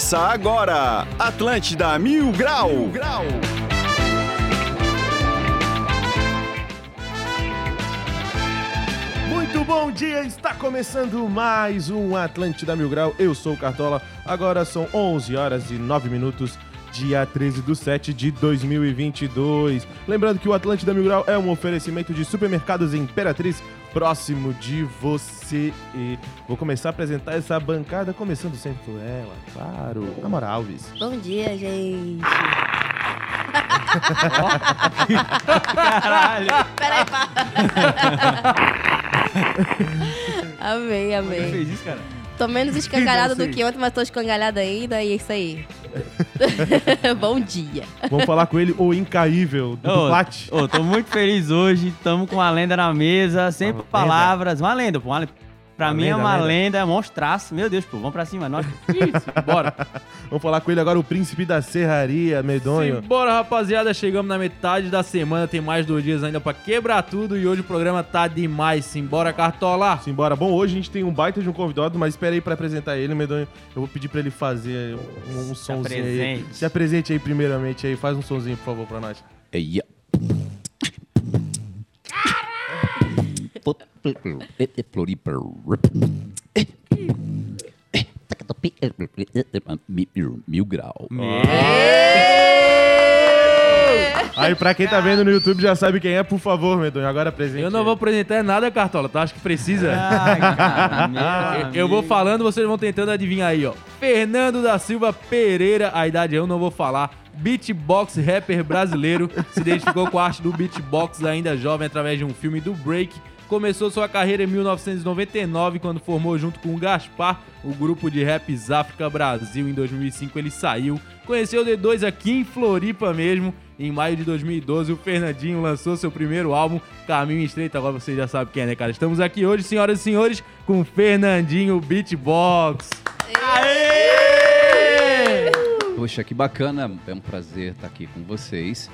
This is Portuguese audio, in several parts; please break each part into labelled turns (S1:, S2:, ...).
S1: Começa agora, Atlântida Mil Grau. Mil Grau.
S2: Muito bom dia, está começando mais um Atlântida Mil Grau. Eu sou o Cartola. Agora são 11 horas e 9 minutos, dia 13 do 7 de 2022. Lembrando que o Atlântida Mil Grau é um oferecimento de supermercados Imperatriz próximo de você. E vou começar a apresentar essa bancada, começando sempre por ela, claro, Amora Alves.
S3: Bom dia, gente.
S4: Caralho.
S3: Peraí, pá. amei, amei.
S4: fez isso, cara?
S3: Tô menos escangalhada
S2: Não
S3: do que ontem, mas tô escangalhada ainda e é isso aí. Bom dia.
S2: Vamos falar com ele, o incaível do
S4: Ô,
S2: Plat.
S4: Ô, tô muito feliz hoje. Estamos com uma lenda na mesa, sem
S2: Uma
S4: palavras. Uma lenda, pô. Uma lenda. Pra
S2: Uma
S4: mim
S2: lenda,
S4: é uma
S2: lenda.
S4: lenda, é monstraço. Meu Deus, pô, vamos pra cima. Nós... Isso, bora.
S2: Vamos falar com ele agora, o príncipe da serraria, medonho.
S5: Simbora, rapaziada. Chegamos na metade da semana. Tem mais dois dias ainda pra quebrar tudo. E hoje o programa tá demais. Simbora, Cartola.
S2: Simbora. Bom, hoje a gente tem um baita de um convidado, mas espera aí pra apresentar ele, Medonho. Eu vou pedir pra ele fazer um, um sonzinho aí.
S4: apresente.
S2: Se apresente aí primeiramente aí, faz um sonzinho, por favor, pra nós.
S6: Eia. Floripa. Mil grau.
S2: Aí, pra quem tá vendo no YouTube já sabe quem é, por favor, Medonho. Agora apresente.
S5: Eu não vou apresentar nada, Cartola. Tu acha que precisa?
S4: Ai, cara, meu
S5: Eu- vou falando, vocês vão tentando adivinhar aí, ó. Fernando da Silva Pereira, a idade eu não vou falar. Beatbox rapper brasileiro, se identificou com a arte do beatbox ainda jovem através de um filme do Break. Começou sua carreira em 1999 quando formou junto com o Gaspar o grupo de raps África Brasil. Em 2005 ele saiu. Conheceu o D2 aqui em Floripa mesmo. Em maio de 2012 o Fernandinho lançou seu primeiro álbum Caminho Estreito. Agora você já sabe quem é, né, cara? Estamos aqui hoje, senhoras e senhores, com Fernandinho Beatbox.
S6: Poxa, que bacana. É um prazer estar aqui com vocês.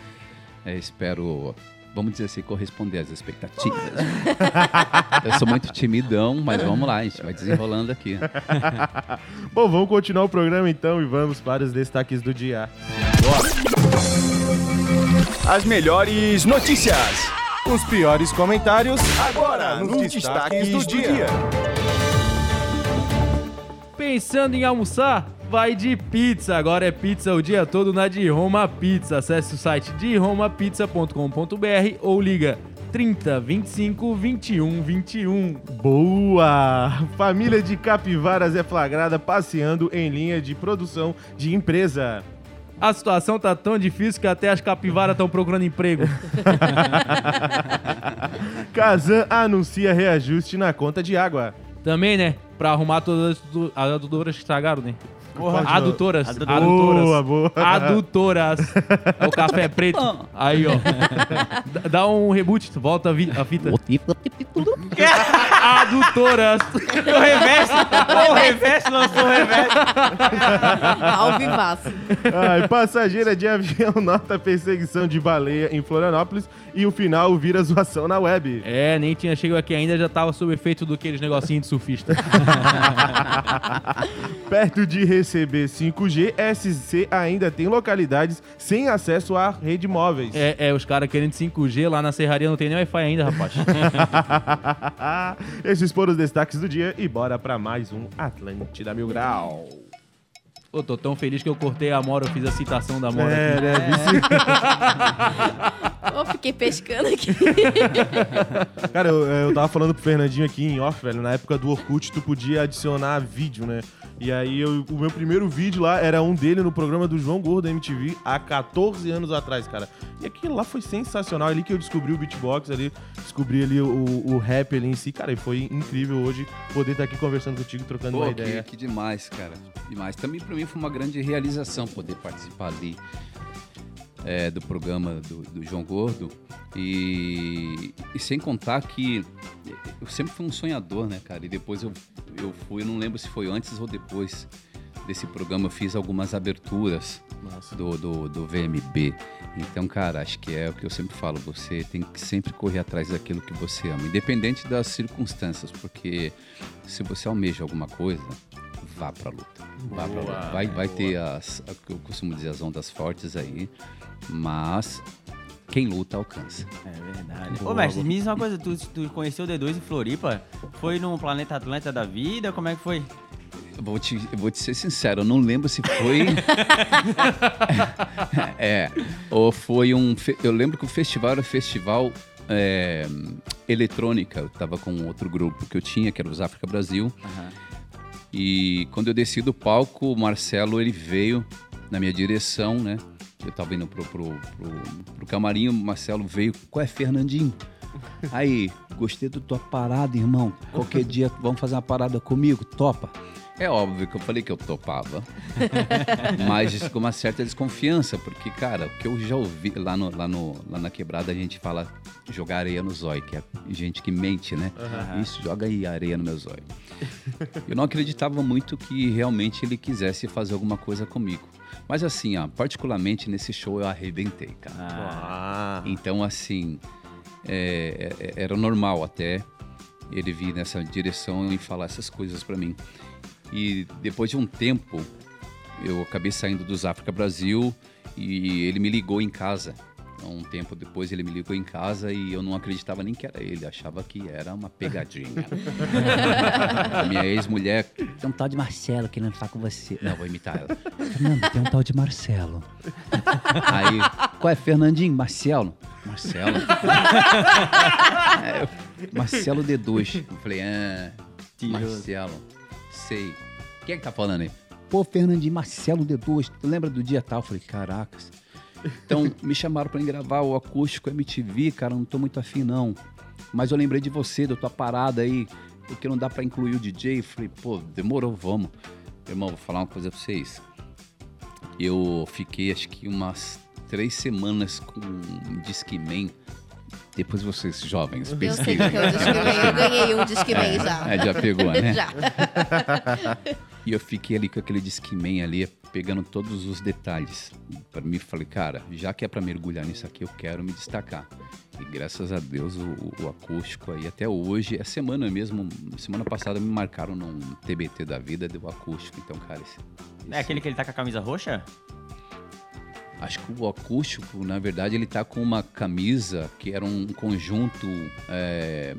S6: É, espero, vamos dizer assim, corresponder às expectativas. Eu sou muito timidão, mas vamos lá, a gente vai desenrolando aqui.
S2: Bom, vamos continuar o programa então e vamos para os destaques do dia.
S1: As melhores notícias.
S2: Os piores comentários
S1: Agora, nos destaques do dia.
S5: Pensando em almoçar? Vai de pizza. Agora é pizza o dia todo na de Roma Pizza. Acesse o site de romapizza.com.br ou liga 30 25 21 21.
S2: Boa! Família de capivaras é flagrada passeando em linha de produção de empresa.
S5: A situação tá tão difícil que até as capivaras estão procurando emprego.
S2: Kazan anuncia reajuste na conta de água.
S5: Também, né? Pra arrumar todas as- as que estragaram, né?
S2: Porra,
S5: adutoras.
S4: Adutoras.
S2: Boa, boa.
S5: Adutoras. É o café preto. Aí, ó. Dá- um reboot, volta a, vi- a fita. Adutoras.
S4: O reverso. O reverso lançou o reverso.
S3: Ao vivaço.
S2: Ai, passageira de avião nota perseguição de baleia em Florianópolis e o final vira zoação na web.
S5: É, nem tinha chegado aqui ainda, já tava sob efeito do aqueles negocinhos de surfista.
S2: Perto de receber 5G, SC ainda tem localidades sem acesso à rede móveis.
S5: É, é, os caras querendo 5G lá na serraria não tem nem Wi-Fi ainda, rapaz.
S2: Esses foram os destaques do dia e bora pra mais um Atlântida Mil Grau.
S5: Pô, tô tão feliz que eu cortei a Mora, eu fiz a citação da Mora
S2: É,
S5: aqui.
S2: né? Vici-
S3: Ô, fiquei pescando aqui.
S2: Cara, eu, eu tava falando pro Fernandinho aqui em off, velho. Na época do Orkut, tu podia adicionar vídeo, né? E aí, eu- o meu primeiro vídeo lá era um dele no programa do João Gordo da MTV há 14 anos atrás, cara. E aquilo lá foi sensacional. Ali que eu descobri o beatbox ali, descobri ali o, o rap ali em si, cara. E foi incrível hoje poder estar aqui conversando contigo, trocando uma
S6: Pô,
S2: ideia.
S6: que, que demais, cara. Demais. Também pra mim foi uma grande realização poder participar ali é, do programa do, do João Gordo. E, e sem contar que eu sempre fui um sonhador, né, cara? E depois eu, eu fui, não lembro se foi antes ou depois desse programa, eu fiz algumas aberturas do, do, do VMB. Então, cara, acho que é o que eu sempre falo, você tem que sempre correr atrás daquilo que você ama, independente das circunstâncias, porque se você almeja alguma coisa, vá pra luta. Vai, pra- vai, vai ter as, eu costumo dizer, as ondas fortes aí, mas quem luta alcança.
S4: É verdade.
S2: Boa,
S4: Ô, mestre, me diz uma coisa, tu, tu conheceu o D2 em Floripa? Foi no Planeta Atlanta da vida? Como é que foi?
S6: Eu vou te, eu vou te ser sincero, eu não lembro se foi. é, ou foi um. Eu lembro que o festival era festival é, eletrônica. Eu tava com outro grupo que eu tinha, que era os África Brasil.
S4: Aham.
S6: E quando eu desci do palco, o Marcelo ele veio na minha direção, né? Eu tava indo pro, pro, pro, pro camarim, o Marcelo veio. Qual é, Fernandinho? Aí, gostei da tua parada, irmão. Qualquer dia vamos fazer uma parada comigo, topa? É óbvio que eu falei que eu topava. Mas com uma certa desconfiança, porque, cara, o que eu já ouvi lá, no, lá, no, lá na quebrada, a gente fala jogar areia no zóio, que é gente que mente, né? Isso, joga aí areia no meu zóio. Eu não acreditava muito que realmente ele quisesse fazer alguma coisa comigo. Mas assim, ó, particularmente nesse show eu arrebentei, cara.
S2: Ah,
S6: Então, assim, é, é- era normal até ele vir nessa direção e falar essas coisas pra mim. E depois de um tempo, eu acabei saindo dos África Brasil e ele me ligou em casa. Então, Um tempo depois ele me ligou em casa e eu não acreditava nem que era ele, achava que era uma pegadinha. A minha ex-mulher, tem um tal de Marcelo querendo falar com você. Não, vou imitar ela. Fernando, tem um tal de Marcelo. Aí, qual é Fernandinho? Marcelo? Marcelo? É, eu- Marcelo D2. Eu falei, ah, Marcelo, sei. Quem é que tá falando aí? Pô, Fernandinho, Marcelo D2. Tu lembra do dia tal? Eu falei, caracas. Então, me chamaram ir gravar o acústico MTV, cara, não tô muito afim, não. Mas eu lembrei de você, da tua parada aí, porque não dá pra incluir o DJ. Eu falei, pô, demorou, vamos. Irmão, vou falar uma coisa pra vocês. Eu fiquei acho que umas três semanas com um. Depois vocês, jovens,
S3: Eu sei
S6: pesquisem.
S3: que é o Discman. Eu ganhei um Discman já.
S6: É, já pegou, né?
S3: já.
S6: E eu fiquei ali com aquele Discman ali, pegando todos os detalhes. Para mim, falei, cara, já que é para mergulhar nisso aqui, eu quero me destacar. E graças a Deus, o, o acústico aí, até hoje, a semana mesmo, semana passada me marcaram num TBT da vida do acústico. Então, cara, esse,
S4: É aquele que ele tá com a camisa roxa?
S6: Acho que o acústico, na verdade, ele tá com uma camisa que era um conjunto é,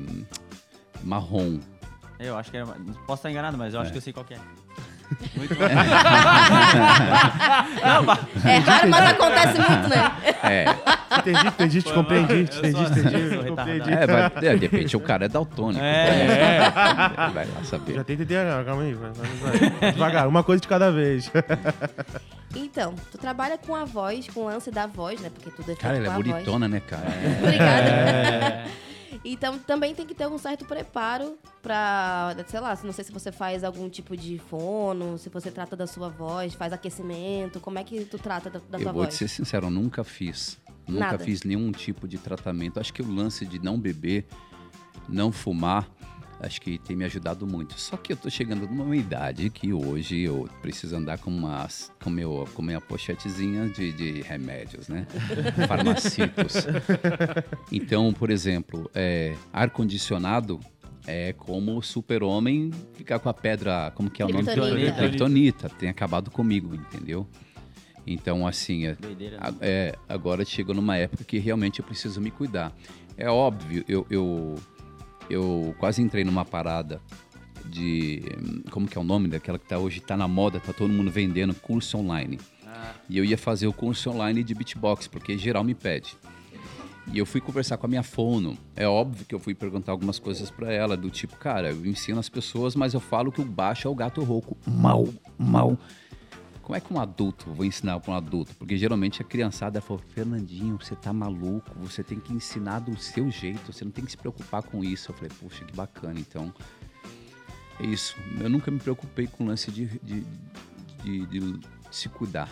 S6: marrom.
S4: Eu acho que era. Posso estar enganado, mas eu acho que eu sei qual que é. Muito
S3: É raro, mas acontece muito, né?
S6: É,
S2: entendi, entendi, te compreendi,
S4: Eu
S2: entendi,
S4: sou-
S2: entendi,
S4: eu sou
S2: compreendi.
S6: é, vai, é, de repente o cara é daltônico.
S4: É.
S6: Vai lá saber.
S2: Já tem TDAH, calma aí. vai. Devagar, uma coisa de cada vez.
S3: Então, tu trabalha com a voz, com o lance da voz, né? Porque tudo é feito
S6: Cara, ela
S3: com
S6: é
S3: a voz.
S6: bonitona, né, cara?
S3: Obrigada. Então também tem que ter um certo preparo pra, sei lá, não sei se você faz algum tipo de fono, se você trata da sua voz, faz aquecimento, como é que tu trata da, da
S6: Eu
S3: tua
S6: vou
S3: voz?
S6: te ser sincero, eu nunca fiz. Nunca
S3: Nada.
S6: fiz nenhum tipo de tratamento. Acho que o lance de não beber, não fumar, acho que tem me ajudado muito. Só que eu tô chegando numa idade que hoje eu preciso andar com umas, com meu, com minha pochetezinha de, de remédios, né? Farmacitos. Então, por exemplo, é, ar-condicionado é como o super-homem ficar com a pedra, como que é o nome?
S3: Kryptonita.
S6: Kryptonita. Tem acabado comigo, entendeu? Então, assim, é,
S4: Doideira.
S6: a- é, agora chegou numa época que realmente eu preciso me cuidar. É óbvio, eu, eu, eu quase entrei numa parada de. Como que é o nome daquela que tá, hoje tá na moda, tá todo mundo vendendo curso online. E eu ia fazer o curso online de beatbox, porque geral me pede. E eu fui conversar com a minha fono. É óbvio que eu fui perguntar algumas coisas pra ela, do tipo, cara, eu ensino as pessoas, mas eu falo que o baixo é o gato rouco. Mal, mal. Como é que um adulto, vou ensinar para um adulto? Porque geralmente a criançada fala, Fernandinho, você tá maluco, você tem que ensinar do seu jeito, você não tem que se preocupar com isso. Eu falei, puxa, que bacana. Então, é isso. Eu nunca me preocupei com o lance de, de, de- de se cuidar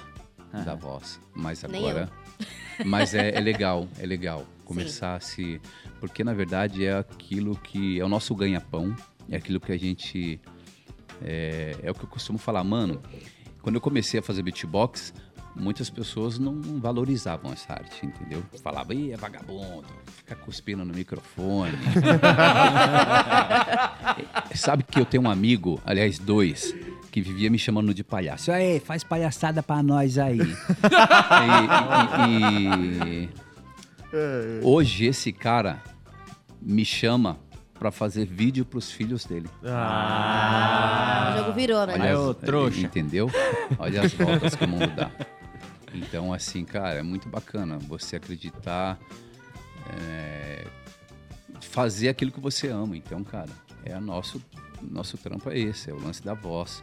S6: da voz. Mas agora. Mas é, é legal, é legal começar a se. Porque na verdade é aquilo que é o nosso ganha-pão, é aquilo que a gente. É, é o que eu costumo falar, mano. Quando eu comecei a fazer beatbox, muitas pessoas não valorizavam essa arte, entendeu? Falava, ih, é vagabundo, fica cuspindo no microfone. Sabe que eu tenho um amigo, aliás, dois, que vivia me chamando de palhaço. Aí, faz palhaçada pra nós aí. e, e- e- Hoje esse cara me chama pra fazer vídeo pros filhos dele.
S2: Ah,
S3: O jogo virou, né?
S4: Aí, ô,
S6: as-
S4: trouxa.
S6: Entendeu? Olha as voltas que o mundo dá. Então, assim, cara, é muito bacana você acreditar, é, fazer aquilo que você ama. Então, cara, é o nosso, nosso trampo é esse, é o lance da voz.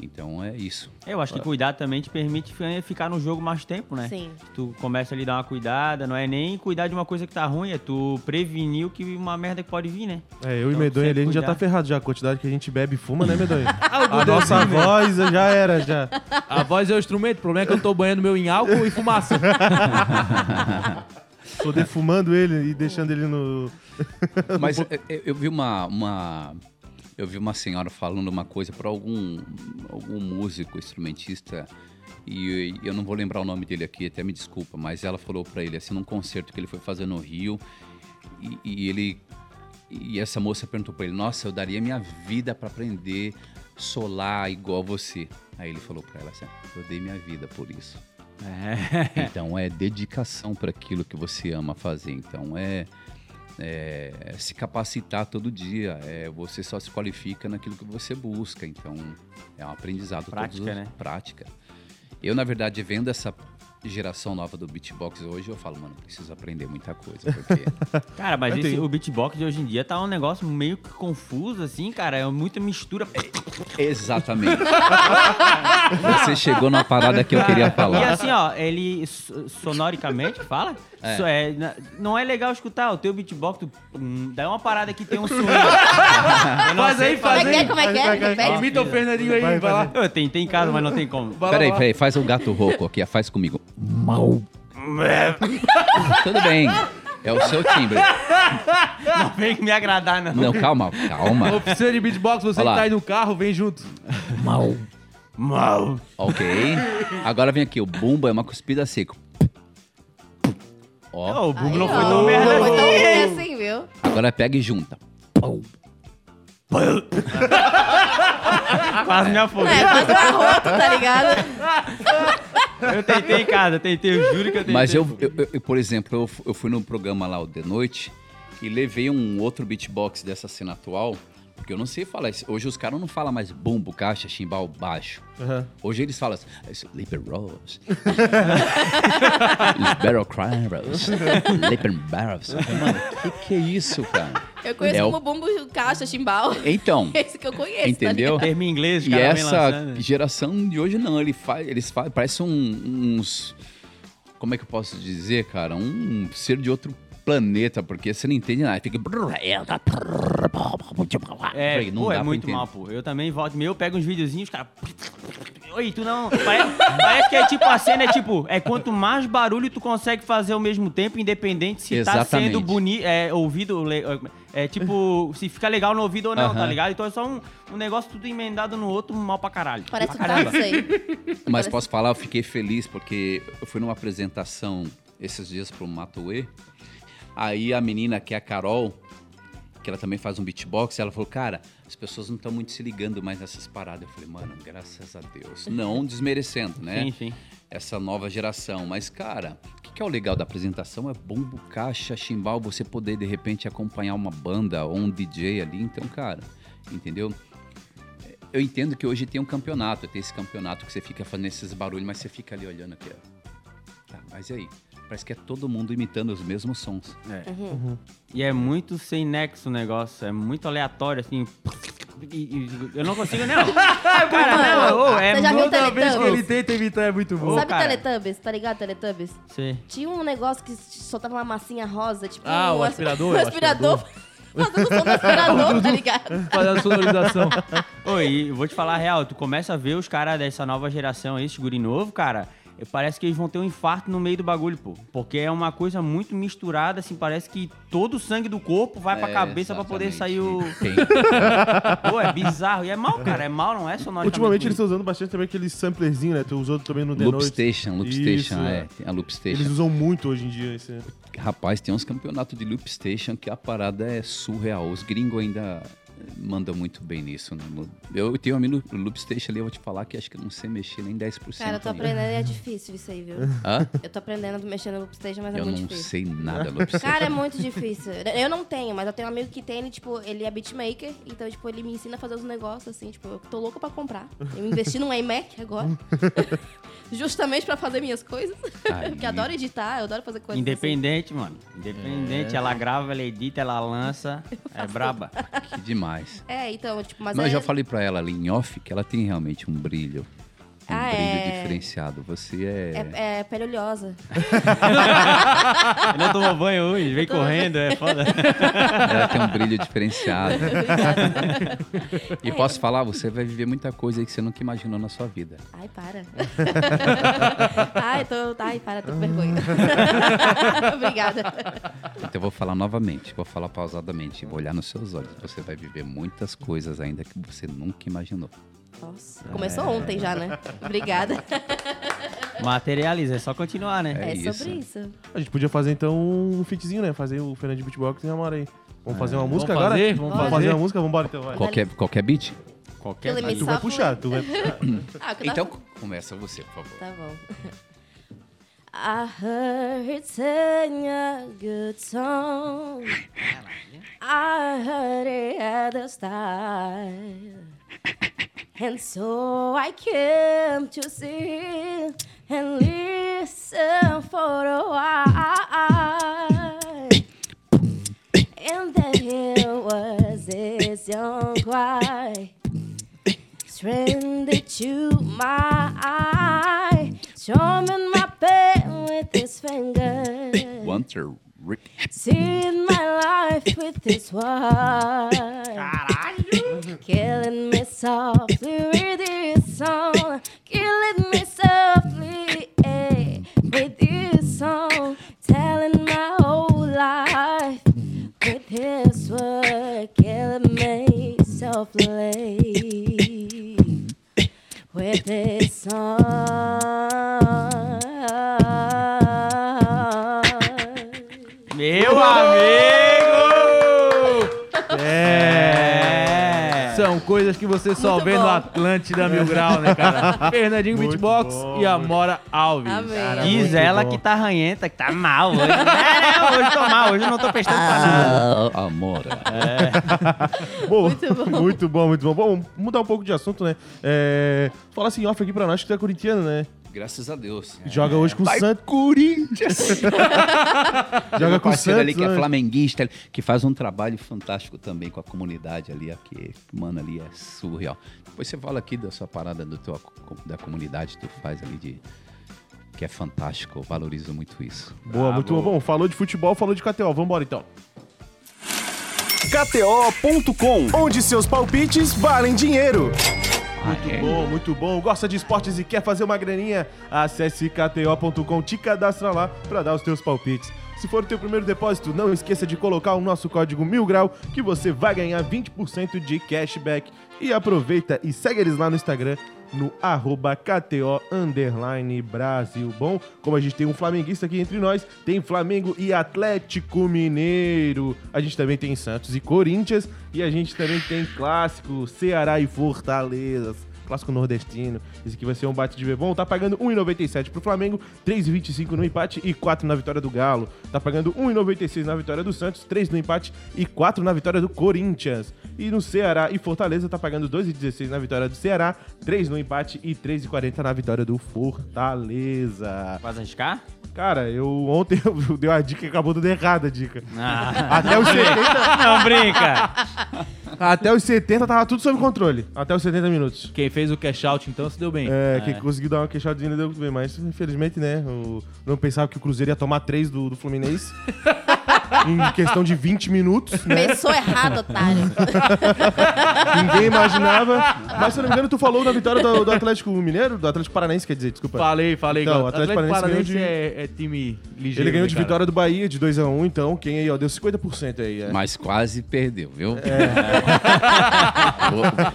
S6: Então, é isso.
S4: Eu acho que cuidar também te permite fi- ficar no jogo mais tempo, né?
S3: Sim.
S4: Tu começa ali a dar uma cuidada, não é nem cuidar de uma coisa que tá ruim, é tu prevenir o que uma merda que pode vir, né?
S2: É, eu e
S4: Então,
S2: Medonha ali, a gente já tá ferrado já. A quantidade que a gente bebe e fuma, né, Medonha? A nossa voz já era, já.
S5: A voz é o instrumento, o problema é que eu tô banhando meu em álcool e fumaça.
S2: Tô defumando ele e deixando ele no.
S6: Mas eu vi uma, uma eu vi uma senhora falando uma coisa para algum algum músico instrumentista e eu não vou lembrar o nome dele aqui, até me desculpa, mas ela falou para ele assim num concerto que ele foi fazer no Rio e, e ele e essa moça perguntou para ele: "Nossa, eu daria minha vida para aprender solar igual você". Aí ele falou para ela assim: "Eu dei minha vida por isso".
S4: É.
S6: Então é dedicação para aquilo que você ama fazer. Então é, é se capacitar todo dia. É, você só se qualifica naquilo que você busca. Então é um aprendizado todos
S4: Prática,
S6: os-
S4: né?
S6: prática. Eu na verdade vendo essa geração nova do beatbox hoje eu falo, mano, preciso aprender muita coisa porque
S4: Cara, mas esse- o beatbox de hoje em dia tá um negócio meio que confuso, assim, cara. É muita mistura.
S6: exatamente. você chegou na parada que eu queria
S4: E
S6: falar.
S4: assim, ó, ele so- sonoricamente fala.
S6: É.
S4: so- é, não é legal escutar o teu beatbox. Tu, hum, dá uma parada que tem um swing. Eu não
S5: Faz aí,
S3: Como é
S5: faz
S3: que é?
S5: aí.
S3: Como é que é?
S5: Imita o Fernandinho aí,
S2: Vai,
S5: vai, lá.
S4: Eu tentei em casa, mas não tem como.
S6: Peraí, peraí, faz o gato rouco aqui, faz comigo. Mal. Tudo bem. É o seu timbre.
S4: Não vem me agradar, não.
S6: Não, calma, calma.
S5: Oficina de beatbox, você
S6: Olha
S5: que
S6: lá.
S5: tá aí no carro, vem junto.
S6: Mal.
S4: Mal.
S6: Ok. Agora vem aqui, o bumbo é uma cuspida seco. Ó,
S4: Ô, o bumbo
S3: Aí,
S4: não
S3: ó,
S4: foi tão merda
S3: Não foi tão
S4: assim.
S3: ruim assim, viu?
S6: agora pega e junta.
S4: Quase me afoguei.
S3: É, quase um arroto, tá ligado?
S4: Eu tentei em casa, tentei, eu juro que eu tentei.
S6: Mas eu, eu- eu- por exemplo, eu, eu fui no programa lá o de noite e levei um outro beatbox dessa cena atual, porque eu não sei falar. isso. Hoje os caras não falam mais bumbo, caixa, chimbal, baixo.
S2: Aham.
S6: Hoje eles falam assim, Sleeper Rose. Barrel Crabs. Sleeper Barrels. Mano, o que, que é isso, cara?
S3: Eu conheço
S6: É o-
S3: como bumbo, caixa, chimbal.
S6: Então,
S3: Esse que eu conheço,
S6: entendeu?
S4: Termo em inglês, os
S6: E essa
S4: lançando.
S6: geração de hoje não, ele faz, eles fazem, parece um- uns, como é que eu posso dizer, cara, um ser de outro planeta, porque você não entende nada, fica
S4: É,
S6: não
S4: pô, é muito
S6: entender.
S4: mal, pô. Eu também volto meu, pego uns videozinhos, os caras. Oi, tu não. Parece, parece que é tipo a cena, é tipo, é quanto mais barulho tu consegue fazer ao mesmo tempo, independente se tá
S6: Exatamente.
S4: sendo bonito, é, ouvido. le- É tipo, se fica legal no ouvido ou não, tá
S6: Aham.
S4: ligado? Então é só um, um negócio tudo emendado no outro, mal pra caralho.
S3: Parece um
S4: pra
S3: isso aí.
S6: Mas
S3: Parece-
S6: posso falar, eu fiquei feliz porque eu fui numa apresentação esses dias pro Matuê. Aí a menina, que é a Carol, que ela também faz um beatbox, ela falou, cara, as pessoas não estão muito se ligando mais nessas paradas. Eu falei, mano, graças a Deus. Não desmerecendo, né?
S4: Sim, sim.
S6: Essa nova geração. Mas, cara, o que, que é o legal da apresentação? É bumbo, caixa, chimbal, você poder, de repente, acompanhar uma banda ou um DJ ali. Então, cara, entendeu? Eu entendo que hoje tem um campeonato, tem esse campeonato que você fica fazendo esses barulhos, mas você fica ali olhando aqui, ó. Tá, mas e aí? Parece que é todo mundo imitando os mesmos sons.
S4: E é muito sem nexo o negócio, é muito aleatório, assim. Eu não consigo, não. Cara, não, ô, é
S3: Você já viu.
S5: Toda vez que ele tenta imitar é muito bom.
S3: Sabe
S4: cara.
S3: Teletubbies? Tá ligado, Teletubbies?
S4: Sim.
S3: Tinha um negócio que soltava uma massinha rosa, tipo...
S5: Ah,
S3: um
S5: o
S3: as-
S5: aspirador,
S3: O aspirador. Fazendo som do aspirador, tá ligado?
S5: Fazendo a sonorização.
S4: Oi, e vou te falar a real, tu começa a ver os caras dessa nova geração aí, esse guri novo, cara, parece que eles vão ter um infarto no meio do bagulho, pô. Porque é uma coisa muito misturada, assim, parece que todo o sangue do corpo vai pra
S6: É,
S4: cabeça pra poder sair o...
S6: Tem.
S4: Pô, é bizarro. E é mal, cara, é mal, não é sonoricamente
S2: Ultimamente eles estão usando bastante também aqueles samplerzinhos, né? Tu usou também no The
S6: Loop
S2: Noite.
S6: Station, Loop
S2: Isso,
S6: Station, é.
S2: é.
S6: Tem a Loop Station.
S2: Eles usam muito hoje em dia esse.
S6: Rapaz, tem uns campeonatos de Loop Station que a parada é surreal. Os gringos ainda manda muito bem nisso. Né? Eu tenho um amigo no Loop Station ali, eu vou te falar que acho que eu não sei mexer nem 10%.
S3: Cara, eu tô
S6: ainda.
S3: aprendendo e é difícil isso aí, viu?
S6: Hã?
S3: Eu tô aprendendo a mexer no Loopstation, mas é
S6: Eu
S3: muito
S6: não
S3: difícil.
S6: sei nada no Loop Station.
S3: Cara, é muito difícil. Eu não tenho, mas eu tenho um amigo que tem, ele, tipo, ele é beatmaker, então, tipo, ele me ensina a fazer os negócios, assim, tipo, eu tô louca pra comprar. Eu investi num iMac agora. Justamente pra fazer minhas coisas.
S6: Aí.
S3: Porque eu adoro editar, eu adoro fazer coisas assim.
S4: Independente, mano. Independente. Ela grava, ela edita, ela lança. É braba.
S6: Que demais.
S3: É, então, tipo, mas
S6: Mas
S3: é...
S6: eu já falei pra ela ali em off que ela tem realmente um brilho. Um
S3: Ah,
S6: brilho
S3: é.
S6: diferenciado. Você é.
S3: É, é pele oleosa.
S4: Ele não tomou banho hoje, vem correndo, é foda.
S6: Ela tem um brilho diferenciado. E posso falar, você vai viver muita coisa aí que você nunca imaginou na sua vida.
S3: Ai, para. Ai, tô... Ai, para, tô com vergonha. Obrigada.
S6: Então eu vou falar novamente, vou falar pausadamente, vou olhar nos seus olhos. Você vai viver muitas coisas ainda que você nunca imaginou.
S3: Nossa, começou ontem já, né? Obrigada.
S4: Materializa, é só continuar, né?
S6: É
S3: É,
S6: isso.
S3: sobre isso.
S2: A gente podia fazer então um fitzinho, né? Fazer o Fernando de Beatbox e a aí. Vamos fazer uma música
S5: Vamos
S2: agora?
S5: fazer? Vamos
S2: Vamos
S5: fazer?
S2: fazer uma música? Vambora então, vai.
S6: Qualquer, qualquer beat?
S4: Qualquer
S3: me
S2: Tu vai puxar, tu vai puxar.
S3: Ah, eu
S6: Então
S3: tava-
S6: começa você, por favor.
S3: Tá bom. I heard sing a good song. I heard it at the start. And so I came to see and listen for a while. And then here was this young choir Stranded to my eye, strumming my pain with his finger,
S6: One, two, Rick.
S3: seeing my life with his wife, killing me softly with this song, killing me softly eh, with this song, telling my whole life with his word, killing me softly with this song.
S4: Meu amigo!
S5: Coisas que você só
S3: Muito
S5: vê no
S3: bom.
S5: Atlântida Mil Grau, né, cara? Fernandinho
S2: Muito
S5: Beatbox
S2: bom,
S5: e Amora Alves.
S3: Amém.
S2: Cara,
S4: Diz ela
S2: bom.
S4: que tá ranhenta, que tá mal hoje. É, não, hoje tô mal, hoje eu não tô prestando pra nada.
S6: Ah, Amora.
S2: Bom,
S3: Muito bom.
S2: muito bom, muito bom. Bom, vamos mudar um pouco de assunto, né? É... Fala assim, off aqui pra nós que tu é corintiano, né?
S6: Graças a Deus.
S2: Joga hoje com o
S6: Vai,
S2: Santos.
S6: Corinthians!
S2: Joga com o
S6: parceiro ali
S2: Santos.
S6: que é
S2: né?
S6: flamenguista, que faz um trabalho fantástico também com a comunidade ali, aqui, mano, ali é surreal. Depois você fala aqui da sua parada do teu, da comunidade que tu faz ali de que é fantástico, eu valorizo muito isso.
S2: Boa, muito bom. Bom, falou de futebol, falou de KTO. Vambora então.
S1: KTO.com, onde seus palpites valem dinheiro.
S2: Muito
S6: Ah, é?
S2: bom, muito bom. Gosta de esportes e quer fazer uma graninha? Acesse kto.com, te cadastra lá pra dar os teus palpites. Se for o teu primeiro depósito, não esqueça de colocar o nosso código MILGRAU que você vai ganhar 20% de cashback. E aproveita e segue eles lá no Instagram no arroba KTO underline Brasil. Bom, como a gente tem um flamenguista aqui entre nós, tem Flamengo e Atlético Mineiro. A gente também tem Santos e Corinthians. E a gente também tem clássico Ceará e Fortaleza. Clássico nordestino. Esse aqui vai ser um bate de bebom. Tá pagando 1,97 pro Flamengo, 3,25 no empate e 4 na vitória do Galo. Tá pagando 1,96 na vitória do Santos, 3 no empate e 4 na vitória do Corinthians. E no Ceará e Fortaleza tá pagando 2,16 na vitória do Ceará, 3 no empate e 3,40 na vitória do Fortaleza.
S4: Faz arriscar?
S2: Cara, eu ontem eu dei uma dica e acabou dando errada a dica.
S4: Ah,
S2: Até os 70,
S4: não brinca.
S2: Até os 70 tava tudo sob controle. Até os 70 minutos.
S5: Quem fez o cash out, então, se deu bem.
S2: É, quem conseguiu dar uma queixadinha deu bem, mas infelizmente, né? Eu não pensava que o Cruzeiro ia tomar 3 do, do Fluminense. em questão de 20 minutos, né?
S3: Pensou errado, otário.
S2: Ninguém imaginava. Mas se eu não me engano, tu falou na vitória do, do Atlético Mineiro, do Atlético Paranaense, quer dizer, desculpa.
S5: Falei, falei.
S2: Então, o Atlético
S5: Atlético
S2: Paranaense
S5: Paranaense
S2: ganhou
S5: é, é time ligeiro.
S2: Ele ganhou
S5: né,
S2: de
S5: cara?
S2: vitória do Bahia de 2x1, então quem aí, ó, deu 50% aí. É.
S6: Mas quase perdeu, viu?
S2: É.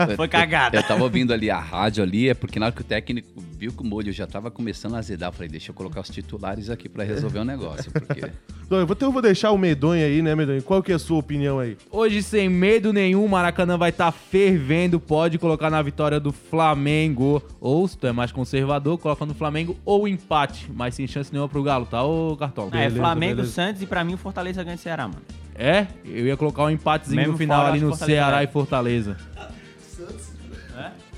S6: Eu-
S4: Foi cagada.
S6: Eu tava ouvindo ali a rádio ali, é porque na hora que o técnico viu que o molho já tava começando a azedar. Eu falei, deixa eu colocar os titulares aqui pra resolver o negócio, porque...
S2: Então, eu vou, então eu vou deixar o Medonho aí, né, Medonho? Qual que é a sua opinião aí?
S5: Hoje, sem medo nenhum, o Maracanã vai estar fervendo. Pode colocar na vitória do Flamengo. Ou, se tu é mais conservador, coloca no Flamengo ou empate. Mas sem chance nenhuma pro Galo, tá, ô Cartola?
S4: é Flamengo,
S2: beleza.
S4: Santos e pra mim o Fortaleza ganha o Ceará, mano.
S5: É? Eu ia colocar um empatezinho
S4: Mesmo
S5: no final
S4: fora,
S5: ali no
S4: Fortaleza
S5: Ceará
S4: vai.
S5: e Fortaleza.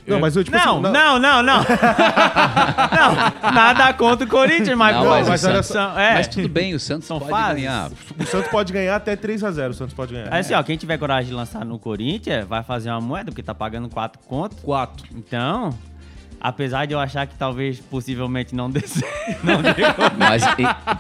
S2: Não, mas eu, tipo
S4: não,
S2: assim,
S4: não, não, não. não, nada contra o Corinthians, mas,
S6: Não,
S4: pô,
S6: mas
S2: mas olha
S6: Santos-
S4: são- é.
S6: Mas tudo bem, o Santos
S4: São
S6: pode
S4: fases.
S6: ganhar.
S2: O Santos pode ganhar até 3x0, o Santos pode ganhar.
S4: Aí, assim, ó, quem tiver coragem de lançar no Corinthians vai fazer uma moeda, porque tá pagando 4 contos.
S5: Quatro.
S4: Então, apesar de eu achar que talvez, possivelmente, não dê certo, não.
S6: Mas,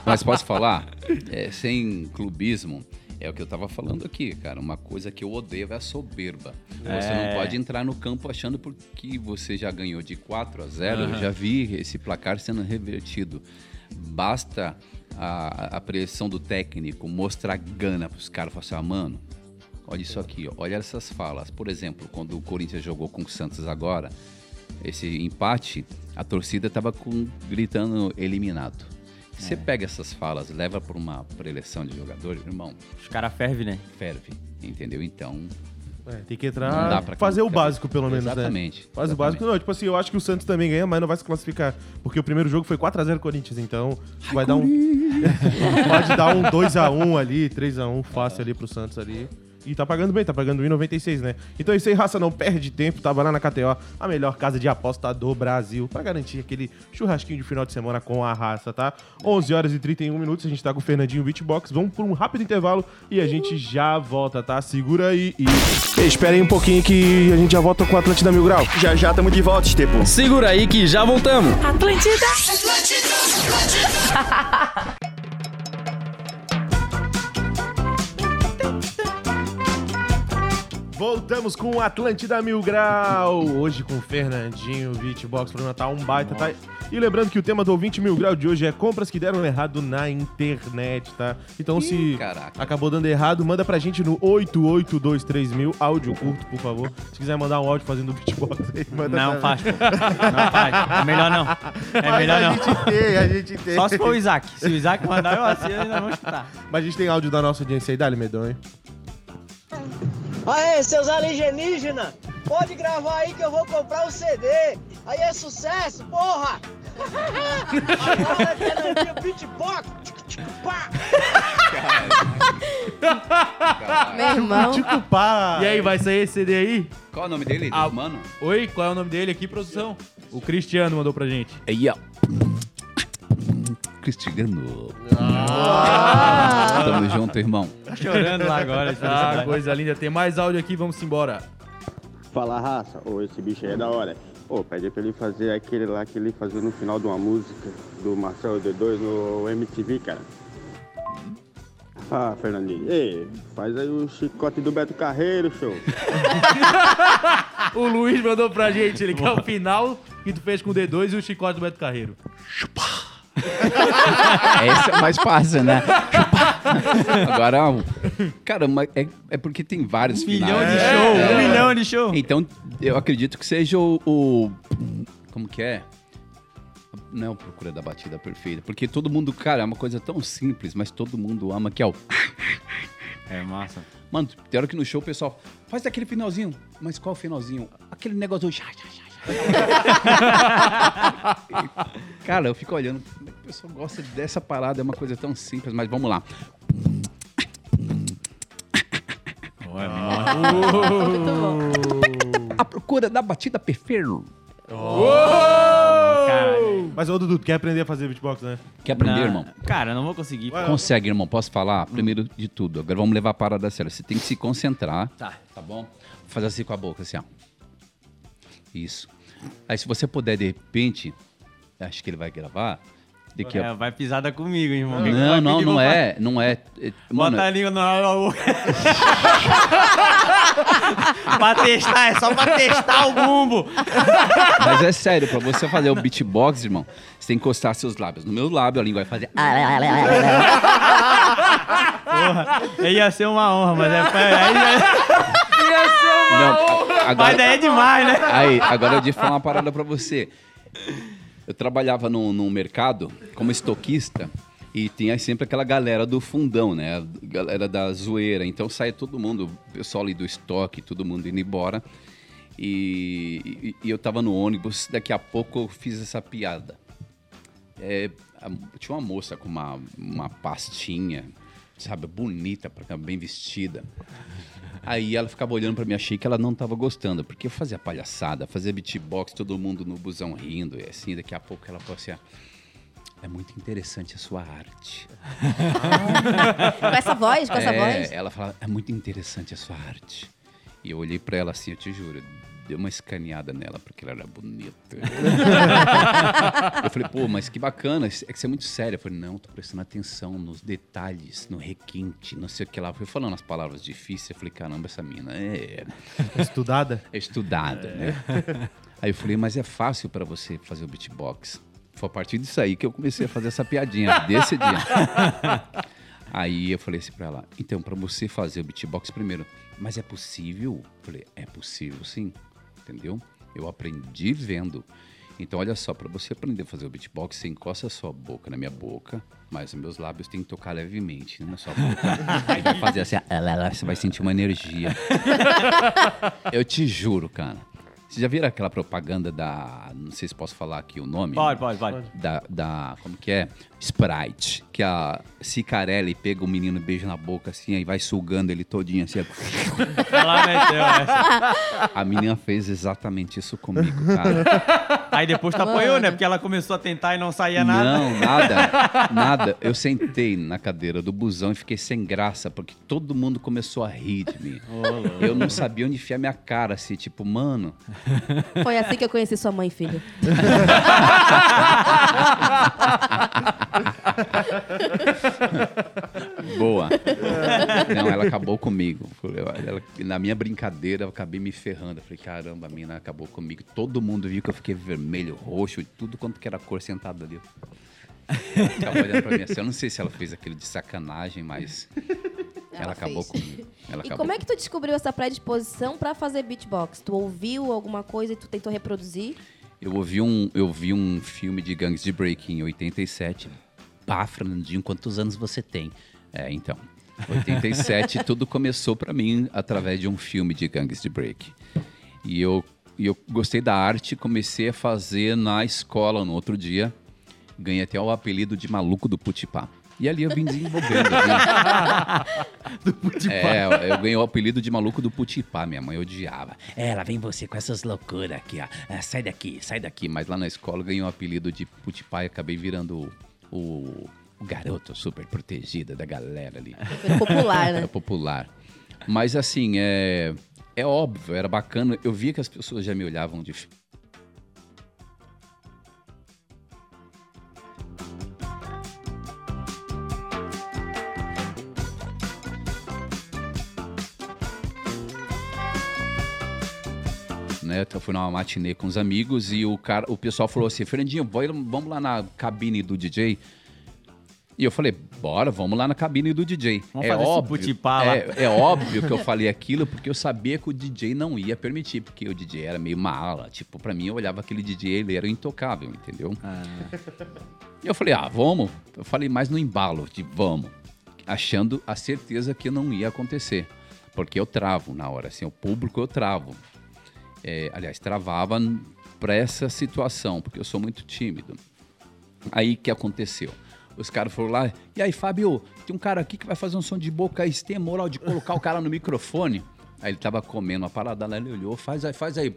S6: mas posso falar? É, sem clubismo, é o que eu tava falando aqui, cara. Uma coisa que eu odeio é a soberba. Você
S4: É.
S6: não pode entrar no campo achando porque você já ganhou de 4 a 0. Eu já vi esse placar sendo revertido. Basta a, a pressão do técnico mostrar gana pros caras. Falar assim, ah, mano, olha isso aqui, ó, olha essas falas. Por exemplo, quando o Corinthians jogou com o Santos agora, esse empate, a torcida tava com, gritando eliminado. Você pega essas falas, leva para uma preleção de jogador, irmão,
S4: Os caras fervem, né?
S6: ferve, entendeu? Então,
S2: É, tem que
S6: Não
S2: entrar,
S6: dá pra
S2: fazer o básico pelo menos,
S6: Exatamente,
S2: né? Faz o
S6: exatamente.
S2: básico. Não, tipo assim, eu acho que o Santos também ganha, mas não vai se classificar. Porque o primeiro jogo foi 4x0 Corinthians, então vai dar um... Pode dar um 2x1 ali, 3x1 fácil ali pro Santos ali. E tá pagando bem, tá pagando 1,96, né? Então é isso aí, raça, não perde tempo, tava lá na KTO, a melhor casa de aposta do Brasil, pra garantir aquele churrasquinho de final de semana com a raça, tá? 11 horas e 31 minutos, a gente tá com o Fernandinho Beatbox, vamos por um rápido intervalo e a gente já volta, tá? Segura aí e... Espera aí um pouquinho que a gente já volta com a Atlântida Mil Grau.
S1: Já já tamo de volta, Estepo.
S7: Segura aí que já voltamos.
S8: Atlântida.
S2: Voltamos com o Atlântida Mil Grau. Hoje com o Fernandinho, Beatbox, o programa tá um baita, tá? E lembrando que o tema do ouvinte Mil Grau de hoje é compras que deram errado na internet, tá? Então se
S6: caraca.
S2: acabou dando errado, manda pra gente no 8823000, áudio curto, por favor. Se quiser mandar um áudio fazendo beatbox aí, manda
S4: Não faz, pô. Não faz. É melhor não. É
S2: Mas
S4: melhor
S2: a
S4: não.
S2: gente tem, a gente tem.
S4: Só se for o Isaac. Se o Isaac mandar, eu assino, ainda vou escutar.
S2: Mas a gente tem áudio da nossa audiência aí, dá-lhe, medonho.
S9: Aê, seus alienígenas! Pode gravar aí que eu vou comprar o CD! Aí é sucesso, porra! Agora é Beatbox! Tic, pá.
S3: Meu irmão.
S2: Tico pá.
S5: E aí, vai sair esse CD aí?
S6: Qual é o nome dele?
S5: Ah.
S6: Mano?
S5: Oi, qual é o nome dele aqui, produção? O Cristiano mandou pra gente.
S6: Aí, ó. Cristiano.
S2: Ah.
S6: Tamo junto, irmão.
S4: Tá chorando lá agora.
S5: Ah, coisa linda. Tem mais áudio aqui, vamos embora.
S10: Fala raça, ô, esse bicho aí é da hora. Ô, pede pra ele fazer aquele lá que ele fazia no final de uma música do Marcelo D2 no MTV, cara. Ah, Fernandinho, ei, faz aí o chicote do Beto Carreiro, show.
S5: O Luiz mandou pra gente, ele quer o final que tu fez com o D2 e o chicote do Beto Carreiro.
S6: Esse é o mais fácil, né? Agora, cara, mas é, é porque tem vários
S4: Um milhão
S6: finais.
S4: de show. Um milhão de show.
S6: Então, eu acredito que seja o, o- Como que é? Não é o Procura da Batida Perfeita. Porque todo mundo, cara, é uma coisa tão simples, mas todo mundo ama, que é o.
S4: É massa.
S6: Mano, tem hora que no show o pessoal faz aquele finalzinho. Mas qual finalzinho? Aquele negócio do. já, já, já, já. Cara, eu fico olhando. Como é que o pessoal gosta dessa parada? É uma coisa tão simples, mas vamos lá. A procura da batida perfeita.
S4: Caralho.
S2: Mas, ô Dudu, tu quer aprender a fazer beatbox, né?
S6: Quer aprender,
S4: Não,
S6: irmão?
S4: Cara, não vou conseguir.
S6: Consegue, irmão. Posso falar? Primeiro de tudo. Agora vamos levar a parada a sério. Você tem que se concentrar.
S4: Tá.
S6: Tá bom? Fazer assim com a boca, assim, ó. Isso. Aí, se você puder, de repente, acho que ele vai gravar. De que,
S4: É, vai pisada comigo, irmão.
S6: Não, não, não é. Não é. Mano,
S4: Bota a língua na boca. pra testar, é só pra testar o bumbo.
S6: mas é sério, pra você fazer o beatbox, irmão, você tem que encostar seus lábios. No meu lábio, a língua vai fazer.
S4: Porra, ia ser uma honra, mas é. Aí,
S6: Não, a-
S4: mas
S6: agora,
S4: daí é demais, né?
S6: aí, agora eu falar uma parada pra você. Eu trabalhava no, no mercado como estoquista e tinha sempre aquela galera do fundão, né? A galera da zoeira. Então saía todo mundo, o pessoal ali do estoque, todo mundo indo embora. E, e- e eu tava no ônibus, daqui a pouco eu fiz essa piada. É, a- tinha uma moça com uma, uma pastinha, sabe, bonita, pra caramba, bem vestida. Aí ela ficava olhando pra mim, achei que ela não tava gostando, porque eu fazia palhaçada, fazia beatbox, todo mundo no busão rindo, e assim, daqui a pouco ela falou assim, ah, é muito interessante a sua arte.
S3: Com essa voz, com essa
S6: é,
S3: voz.
S6: Ela falava, é muito interessante a sua arte. E eu olhei pra ela assim, eu te juro, dei uma escaneada nela, porque ela era bonita. eu falei, pô, mas que bacana, é que você é muito séria. Eu falei, não, tô prestando atenção nos detalhes, no requinte, não sei o que lá. Eu fui falando as palavras difíceis, eu falei, caramba, essa mina é,
S2: Estudada?
S6: é estudada, né? Aí eu falei, mas é fácil pra você fazer o beatbox. Foi a partir disso aí que eu comecei a fazer essa piadinha, desse dia. Aí eu falei assim pra ela, então, pra você fazer o beatbox primeiro, mas é possível? Eu falei, é possível sim, entendeu? Eu aprendi vendo. Então, olha só, pra você aprender a fazer o beatbox, você encosta a sua boca na minha boca, mas os meus lábios têm que tocar levemente né, na sua boca. Aí vai fazer assim, lá, lá, você vai sentir uma energia. Eu te juro, cara. Vocês já viram aquela propaganda da. Não sei se posso falar aqui o nome.
S4: Pode, pode, pode.
S6: Da, da. Como que é? Sprite. Que a Cicarelli pega o menino, beija na boca assim, aí vai sugando ele todinho assim.
S4: Ela meteu essa.
S6: A menina fez exatamente isso comigo, cara.
S4: Aí depois tu apoiou, né? Porque ela começou a tentar e não saía nada.
S6: Não, nada. Nada. Eu sentei na cadeira do busão e fiquei sem graça, porque todo mundo começou a rir de mim. Eu não sabia onde enfiar minha cara, assim, tipo, mano.
S3: Foi assim que eu conheci sua mãe, filho.
S6: Boa. Não, ela acabou comigo. Ela- na minha brincadeira, eu acabei me ferrando. Eu falei, caramba, a mina acabou comigo. Todo mundo viu que eu fiquei vermelho, roxo, tudo quanto que era cor sentado ali. Ela olhando pra mim assim. Eu não sei se ela fez aquilo de sacanagem, mas ela,
S3: Ela
S6: acabou
S3: fez.
S6: comigo. Ela
S3: E
S6: acabou
S3: como é que tu descobriu essa predisposição pra fazer beatbox? Tu ouviu alguma coisa e tu tentou reproduzir?
S6: Eu ouvi um, eu vi um filme de gangues de break em 87. Pá, Fernandinho, quantos anos você tem? É, então, 87 tudo começou pra mim através de um filme de gangues de break. E eu, e eu gostei da arte, comecei a fazer na escola no outro dia. Ganhei até o apelido de maluco do Putipá. E ali eu vim desenvolvendo. do Putipá. É, eu ganhei o apelido de maluco do Putipá. Minha mãe odiava. É, lá vem você com essas loucuras aqui, ó. É, sai daqui, sai daqui. Mas lá na escola eu ganhei o apelido de Putipá e acabei virando o, o, o garoto super protegido da galera ali.
S3: Foi popular,
S6: Era
S3: né?
S6: popular. Mas assim, é, é óbvio, era bacana. Eu via que as pessoas já me olhavam de. Eu fui numa matinê com os amigos e o, cara, o pessoal falou assim: Fernandinho, vamos lá na cabine do DJ. E eu falei, bora, vamos lá na cabine do DJ.
S4: Vamos
S6: é óbvio, é, é óbvio que eu falei aquilo porque eu sabia que o DJ não ia permitir, porque o DJ era meio mala. Tipo, pra mim, eu olhava aquele DJ, ele era intocável, entendeu? E eu falei, ah, vamos. Eu falei mais no embalo, de vamos. Achando a certeza que não ia acontecer. Porque eu travo na hora, assim, o público eu travo. É, aliás, travava pra essa situação, porque eu sou muito tímido. Aí o que aconteceu? Os caras foram lá, e aí, Fábio, tem um cara aqui que vai fazer um som de boca aí, você tem moral de colocar o cara no microfone? Aí ele tava comendo uma parada lá, ele olhou, faz aí, faz aí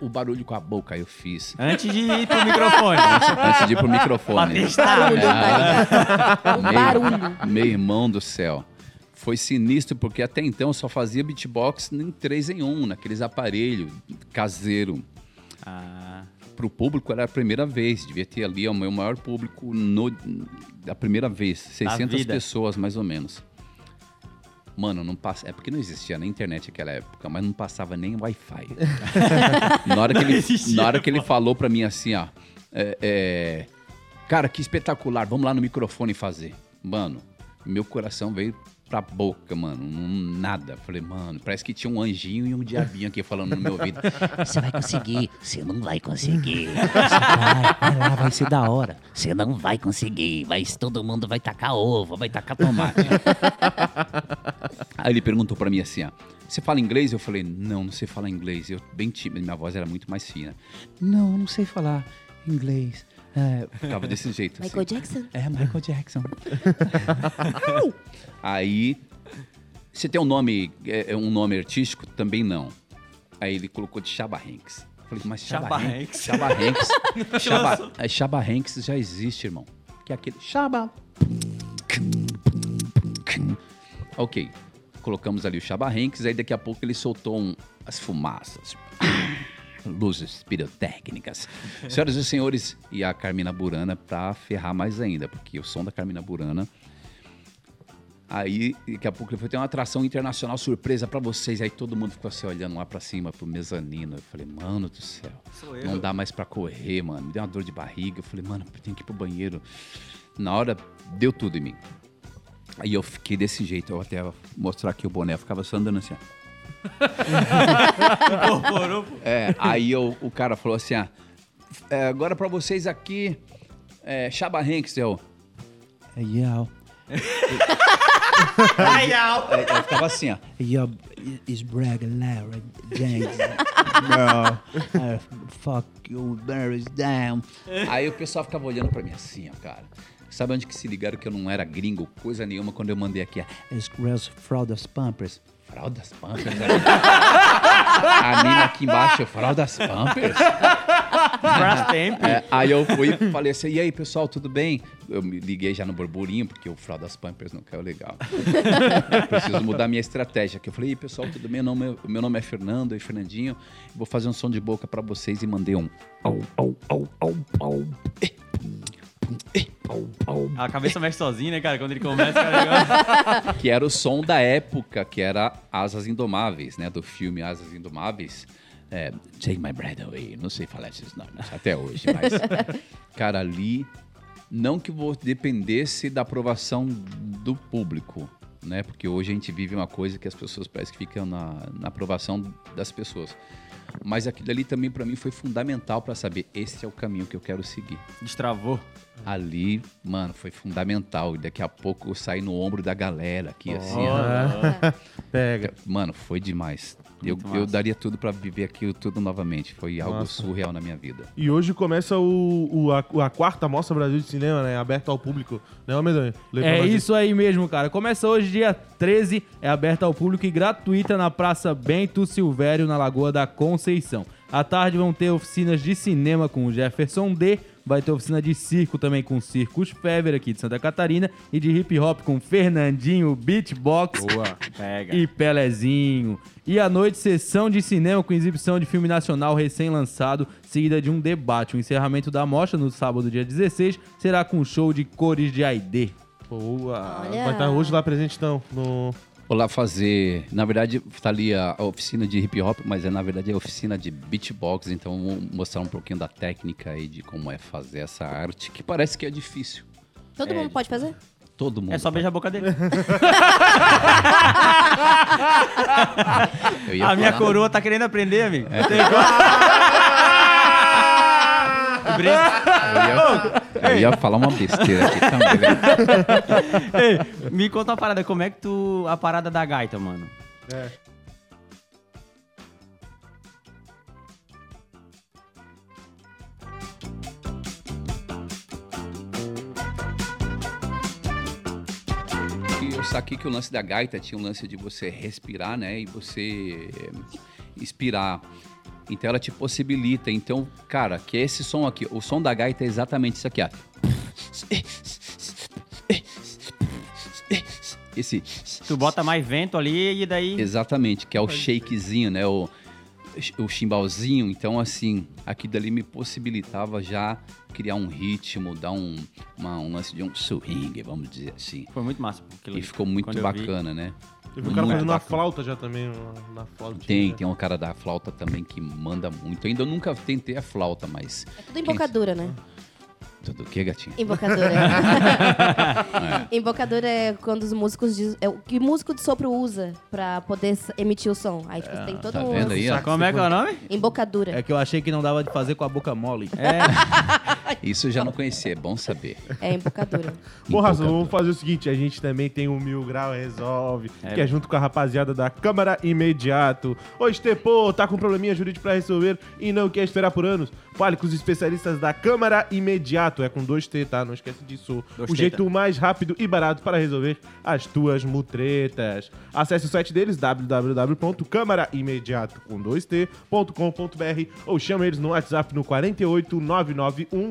S6: o barulho com a boca, aí eu fiz.
S4: Antes de ir pro microfone.
S6: Antes de ir pro microfone.
S4: Pra testar.
S6: É,
S3: Um barulho.
S6: meu irmão do céu. Foi sinistro, porque até então eu só fazia beatbox em 3 em 1, naqueles aparelhos caseiro.
S4: Ah,
S6: Pro público era a primeira vez, devia ter ali o meu maior público no, da primeira vez, 600
S4: vida.
S6: pessoas mais ou menos. Mano, não passa, é porque não existia na internet naquela época, mas não passava nem Wi-Fi. na hora que ele,
S4: existia,
S6: na hora que ele falou pra mim assim, ó, é, é, cara, que espetacular, vamos lá no microfone fazer. Mano, meu coração veio pra boca, mano. Nada. Falei, mano, parece que tinha um anjinho e um diabinho aqui falando no meu ouvido.
S8: Você vai conseguir, você não vai conseguir. Você vai, vai lá, vai ser da hora. Você não vai conseguir, mas todo mundo vai tacar ovo, vai tacar tomate.
S6: Aí ele perguntou pra mim assim, ó. Você fala inglês? Eu falei, não, não sei falar inglês. Eu bem tímido, minha voz era muito mais fina. Não, não sei falar inglês. É, ficava desse jeito.
S3: Michael
S6: assim.
S3: Jackson?
S6: É, Michael Jackson. Aí, você tem um nome, é, é um nome artístico? Também não. Aí ele colocou de Chaba Hanks. Falei, mas Chaba,
S4: Chaba
S6: Hanks? Chaba Hanks. Chaba, Chaba Hanks já existe, irmão. Que é aquele Chaba. Ok. Colocamos ali o Chaba Hanks, aí daqui a pouco ele soltou um, as fumaças. Luzes pirotécnicas. Senhoras e senhores, e a Carmina Burana pra ferrar mais ainda, porque o som da Carmina Burana. Aí, daqui a pouco ele foi ter uma atração internacional surpresa pra vocês. Aí todo mundo ficou assim olhando lá pra cima pro mezanino. Eu falei, mano do céu, não dá mais pra correr, mano. Me deu uma dor de barriga. Eu falei, mano, tenho que ir pro banheiro. Na hora, deu tudo em mim. Aí eu fiquei desse jeito. Eu até vou mostrar aqui o boné. Eu ficava só andando assim, ó.
S4: Incorporou.
S6: É, aí eu- o cara falou assim: ah, é, agora pra vocês aqui, é, Chaba Hanks, eu. É, yeah.
S4: Au.
S6: Aí eu ficava assim, ó.
S8: Yeah, is brag Lara James. Uh, fuck you, bear is down.
S6: Aí o pessoal ficava olhando pra mim assim, ó, cara. Sabe onde que se ligaram que eu não era gringo, coisa nenhuma, quando eu mandei aqui, ó.
S8: As girls fraudas pampers.
S6: Fraldas Pampers? né? A mina aqui embaixo, Fraldas Pampers?
S4: Brastemp.
S6: É, aí eu fui e falei assim, e aí, pessoal, tudo bem? Eu me liguei já no burburinho, porque o Fraldas Pampers não caiu legal. Preciso mudar minha estratégia. Que eu falei, e meu tudo bem? Não, meu, meu nome é Fernando e Fernandinho. Vou fazer um som de boca pra vocês e mandei um... Au, au, au, au, au. Eh, eh, au, au.
S4: A cabeça mexe sozinha, né, cara? Quando ele começa, cara.
S6: que era o som da época, que era Asas Indomáveis, né? Do filme Asas Indomáveis. É, Take My Breath Away. Não sei falar esses nomes até hoje, mas... cara, ali... Não que vou dependesse da aprovação do público, né? Porque hoje a gente vive uma coisa que as pessoas parecem que ficam na, na aprovação das pessoas. Mas aquilo ali também para mim foi fundamental para saber esse é o caminho que eu quero seguir.
S4: Destravou.
S6: Ali, mano, foi fundamental. E daqui a pouco eu saí no ombro da galera aqui, assim. ó.
S2: Ah, Pega.
S6: Mano, foi demais. Eu, eu daria tudo pra viver aquilo tudo novamente. Foi algo
S2: Massa.
S6: surreal na minha vida.
S2: E hoje começa o, o- a, a quarta Mostra Brasil de Cinema, né? Aberto ao público. Né, Medonho? Lê pra
S5: É isso aí mesmo, cara. Começa hoje, dia 13, é aberta ao público e gratuita na Praça Bento Silvério, na Lagoa da Conceição. À tarde vão ter oficinas de cinema com o Jefferson D. Vai ter oficina de circo também com o Circus Fever aqui de Santa Catarina. E de hip hop com Fernandinho Beatbox
S4: Boa. Pega.
S5: e Pelezinho. E à noite, sessão de cinema com exibição de filme nacional recém-lançado, seguida de um debate. O encerramento da mostra, no sábado, dia 16, será com show de cores de Aidê.
S2: Boa.
S3: Olha.
S2: Vai estar hoje lá presente, então, no...
S6: Vou lá fazer. Na verdade, tá ali a, a oficina de hip hop, mas é na verdade a oficina de beatbox. Então, eu vou mostrar um pouquinho da técnica aí de como é fazer essa arte, que parece que é difícil.
S3: Todo mundo pode fazer?
S6: Todo mundo.
S4: É só beijar a boca dele.
S6: Eu ia
S4: A minha coroa tá querendo aprender, amigo.
S6: É. Eu ia, eu ia falar uma besteira aqui também.
S4: Ei, me conta uma parada, como é que tu. A parada da gaita, mano?
S6: E eu saquei que o lance da gaita tinha um lance de você respirar, né? E você eh, expirar. Então ela te possibilita. Então, cara, que esse som aqui, o som da gaita é exatamente isso aqui, ó. Esse.
S4: Tu bota mais vento ali e daí.
S6: Exatamente, que é o shakezinho, né? O, o chimbalzinho. Então, assim, aquilo dali me possibilitava já criar um ritmo, dar um, uma- um lance de um swing, vamos dizer assim.
S4: Foi muito massa.
S6: E ficou muito
S4: eu vi.
S6: bacana, né?
S2: Eu vi o cara fazendo uma
S6: bacana.
S2: flauta já também, na- flauta.
S6: Tem, tem um cara da flauta também que manda muito. Ainda nunca tentei a flauta, mas.
S3: É tudo
S6: Quem-
S3: embocadura, né?
S6: Tudo o que, gatinho?
S3: Embocadura. Embocadura é quando os músicos diz, é o que músico de sopro usa pra poder emitir o som. Aí tipo, tem todo
S6: Tá
S3: um
S6: vendo aí, ó?
S4: Como é que é o nome?
S3: embocadura.
S5: É que eu achei que não dava de fazer com a boca mole.
S6: Isso eu já não conhecia, é bom saber.
S3: É embocadura.
S2: Bom, Raça, vamos fazer o seguinte: a gente também tem o Mil Grau Resolve, que é junto com a rapaziada da Câmara Imediato. Ô, Estepô, tá com probleminha jurídico pra resolver e não quer esperar por anos? Fale com os especialistas da Câmara Imediato. É com dois T, tá? Não esquece disso.
S4: Dois
S2: o jeito mais rápido e barato para resolver as tuas mutretas. Acesse o site deles, www.câmaraimediato com dois T.com.br ou chama eles no WhatsApp no 48991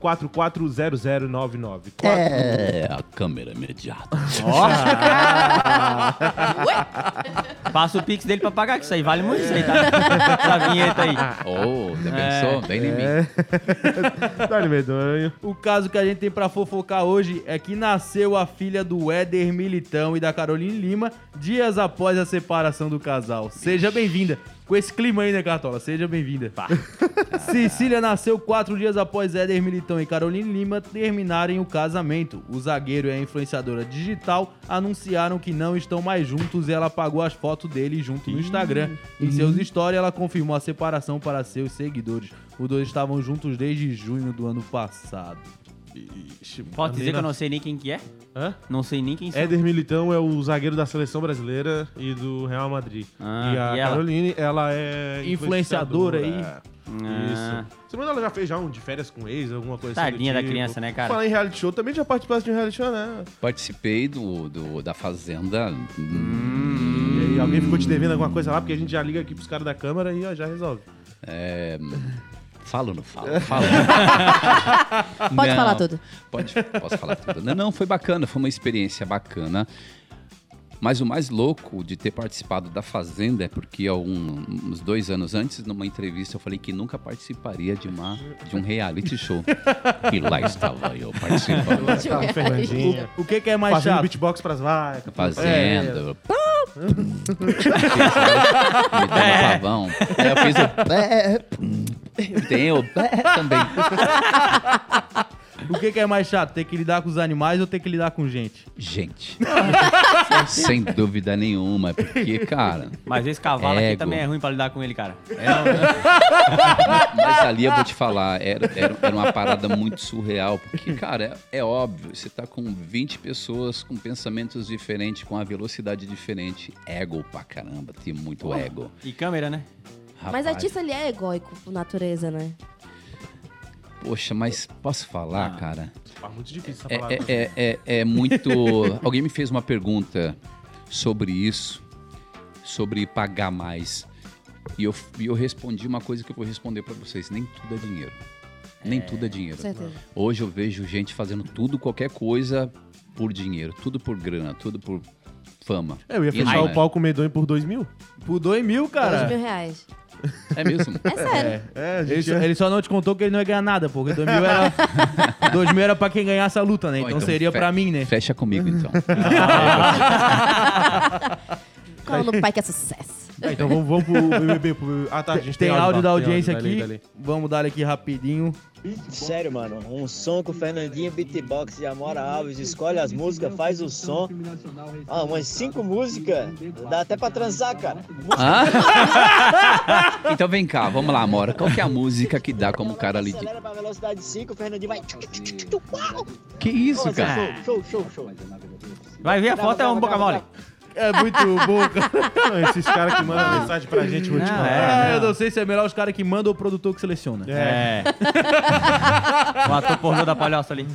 S2: 440099.
S6: É, a câmera imediata.
S4: Passa o pix dele pra pagar, que isso aí vale muito isso aí, tá? Essa vinheta aí.
S6: Oh, já pensou? Bem em mim.
S2: Dá-lhe medonho.
S5: O caso que a gente tem pra fofocar hoje é que nasceu a filha do Éder Militão e da Caroline Lima dias após a separação do casal. Seja bem-vinda. Com esse clima aí, né, Cartola? Seja bem-vinda. Cecília nasceu quatro dias após Éder Militão e Caroline Lima terminarem o casamento. O zagueiro e a influenciadora digital anunciaram que não estão mais juntos e ela apagou as fotos dele junto no Instagram. Em seus stories, ela confirmou a separação para seus seguidores. Os dois estavam juntos desde junho do ano passado.
S4: Pode dizer que eu não sei nem quem que é?
S2: Hã?
S4: Não sei nem quem são.
S2: Éder Militão é o zagueiro da seleção brasileira e do Real Madrid.
S4: Ah,
S2: e a
S4: e ela?
S2: Caroline, ela é
S5: Influenciadora aí.
S2: Ah.
S4: Ah.
S2: Isso. Semana ela já fez já um de férias com ex, alguma coisa assim. do
S4: Tadinha da
S2: tipo.
S4: criança, né, cara?
S2: Falar em reality show, também já participasse de um reality show, né?
S6: Participei do, do- da Fazenda.
S2: E aí, alguém ficou te devendo alguma coisa lá, porque a gente já liga aqui pros caras da câmara e ó, já resolve.
S6: É, falo ou não falo? Falo.
S3: Pode
S6: Não,
S3: falar tudo.
S6: Pode, posso falar tudo. Não, não, foi bacana, foi uma experiência bacana. Mas o mais louco de ter participado da Fazenda é porque há um- uns dois anos antes, numa entrevista, eu falei que nunca participaria de, uma, de um reality show. e lá estava eu participando.
S2: Fernandinha.
S5: O que, que é mais
S2: Fazendo
S5: chato?
S2: beatbox pras vacas.
S6: Fazenda. Imitando pavão. Aí eu fiz o. Tem o também.
S5: O que, que é mais chato? Ter que lidar com os animais ou ter que lidar com gente?
S6: Gente. Sem dúvida nenhuma. Porque, cara.
S4: Mas esse cavalo aqui
S6: Ego.
S4: também é ruim pra lidar com ele, cara.
S6: Mas ali eu vou te falar, era, era, era uma parada muito surreal, porque, cara, é, é óbvio, você tá com 20 pessoas com pensamentos diferentes, com a velocidade diferente. Ego pra caramba, tem muito ego.
S4: E câmera, né?
S3: Mas
S6: Rapaz,
S3: artista, ele é egóico por natureza, né?
S6: Poxa, mas posso falar, cara?
S2: Ah, muito difícil essa
S6: É,
S2: palavra.
S6: é, é, é- é muito. Alguém me fez uma pergunta sobre isso, sobre pagar mais. E eu, e eu respondi uma coisa que eu vou responder pra vocês: nem tudo é dinheiro. Nem tudo é dinheiro.
S3: Com certeza.
S6: Hoje eu vejo gente fazendo tudo, qualquer coisa por dinheiro, tudo por grana, tudo por fama.
S2: Eu ia fechar o
S6: é.
S2: palco medonho por dois mil.
S5: Por dois mil,
S3: Dois
S5: cara.
S3: mil reais.
S6: É mesmo?
S3: É sério.
S2: É, a
S5: Ele
S2: gente
S5: só,
S2: ia-
S5: ele só não te contou que ele não ia ganhar nada, porque dois mil era, dois mil era pra quem ganhasse a luta, né?
S6: Bom,
S5: Então, seria pra mim, né?
S6: Fecha comigo então.
S3: Qual no pai que é sucesso?
S2: Ah, então vamos, vamos pro BBB. Pro... Ah, tá, a gente
S5: Tem áudio da
S2: tem
S5: audiência
S2: áudio,
S5: aqui.
S2: dali, dali.
S5: Vamos dar aqui rapidinho.
S9: Sério, mano, um som com o Fernandinho Beatbox de Amora Alves, escolhe as músicas, faz o som. Ah, umas cinco músicas, dá até pra transar, cara.
S6: Ah? então vem cá, vamos lá, Amora. Qual que é a música que dá como cara ali.
S9: Acelera pra velocidade 5, o Fernandinho vai...
S6: Que isso,
S9: Nossa,
S6: cara?
S9: Show, show, show, show.
S4: Vai ver a foto, é um boca mole.
S5: É muito bom, cara.
S2: Não, esses caras que mandam mensagem pra gente, vou te
S4: Não,
S2: falar.
S5: Ah,
S4: é.
S5: eu não sei se é melhor os caras que mandam ou o produtor que seleciona.
S4: É. o ator pornô da palhoça ali.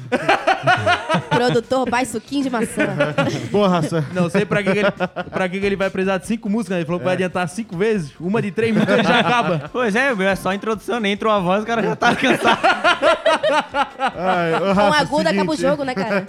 S3: Produtor, vai suquinho de maçã.
S2: Boa, raça.
S5: Não sei pra que, que ele, pra que, que ele vai precisar de cinco músicas, né? Ele falou que vai adiantar cinco vezes. Uma de três minutos ele já acaba.
S4: Pois é, meu, é só a introdução, nem entrou a voz, o cara já tá cansado.
S2: Ai, ô,
S3: Com
S2: raça,
S3: agudo acaba o
S2: seguinte,
S3: jogo, né, cara?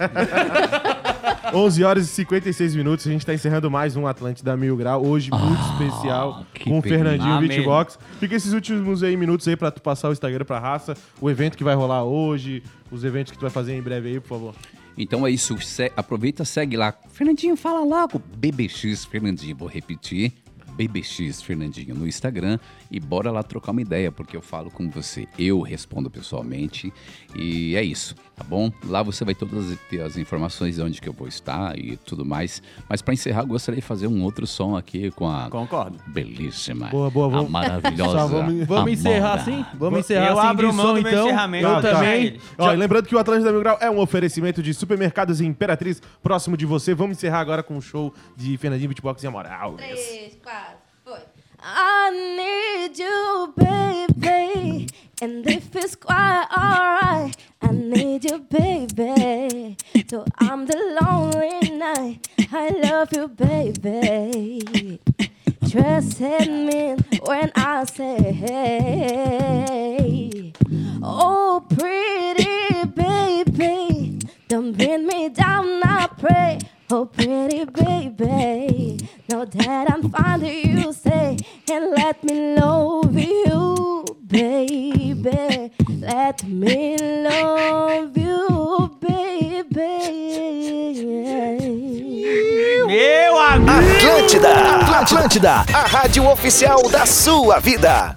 S2: 11 horas e 56 minutos, a gente tá encerrando mais um Atlântida Mil Grau, hoje muito especial,
S6: que
S2: com o. Fernandinho. Beatbox. Fica esses últimos aí minutos aí pra tu passar o Instagram pra raça, o evento que vai rolar hoje, os eventos que tu vai fazer em breve aí, por favor.
S6: Então é isso. se- aproveita, segue lá. Fernandinho, fala logo. BBX Fernandinho, vou repetir. BBX Fernandinho no Instagram e bora lá trocar uma ideia, porque eu falo com você, eu respondo pessoalmente e é isso, tá bom? Lá você vai todas ter as informações de onde que eu vou estar e tudo mais. Mas para encerrar, eu gostaria de fazer um outro som aqui com a
S4: Concordo.
S6: belíssima,
S2: Boa, boa,
S6: a
S2: vamos-
S6: maravilhosa.
S2: Só vamos-
S5: Vamos encerrar assim? Vamos encerrar
S4: Eu
S5: assim
S4: abro
S5: de
S4: mão
S5: som,
S4: do meu
S5: então.
S4: encerramento.
S5: Eu
S4: Tá,
S5: também.
S2: Ó, lembrando que o Atlântida Mil Grau é um oferecimento de supermercados Imperatriz próximo de você. Vamos encerrar agora com um show de Fernandinho Beatbox e Amoral.
S3: Três, quatro. I need you, baby. And if it's quite alright, I need you, baby. So I'm the lonely night. I love you, baby. Trust in me when I say, hey. Oh, pretty baby, don't bring me down, I pray. Oh, pretty baby, know that I'm fond of you, say, and let me love you, baby. Let me love you, baby.
S4: Meu amigo!
S11: Atlântida, Atlântida, a rádio oficial da sua vida.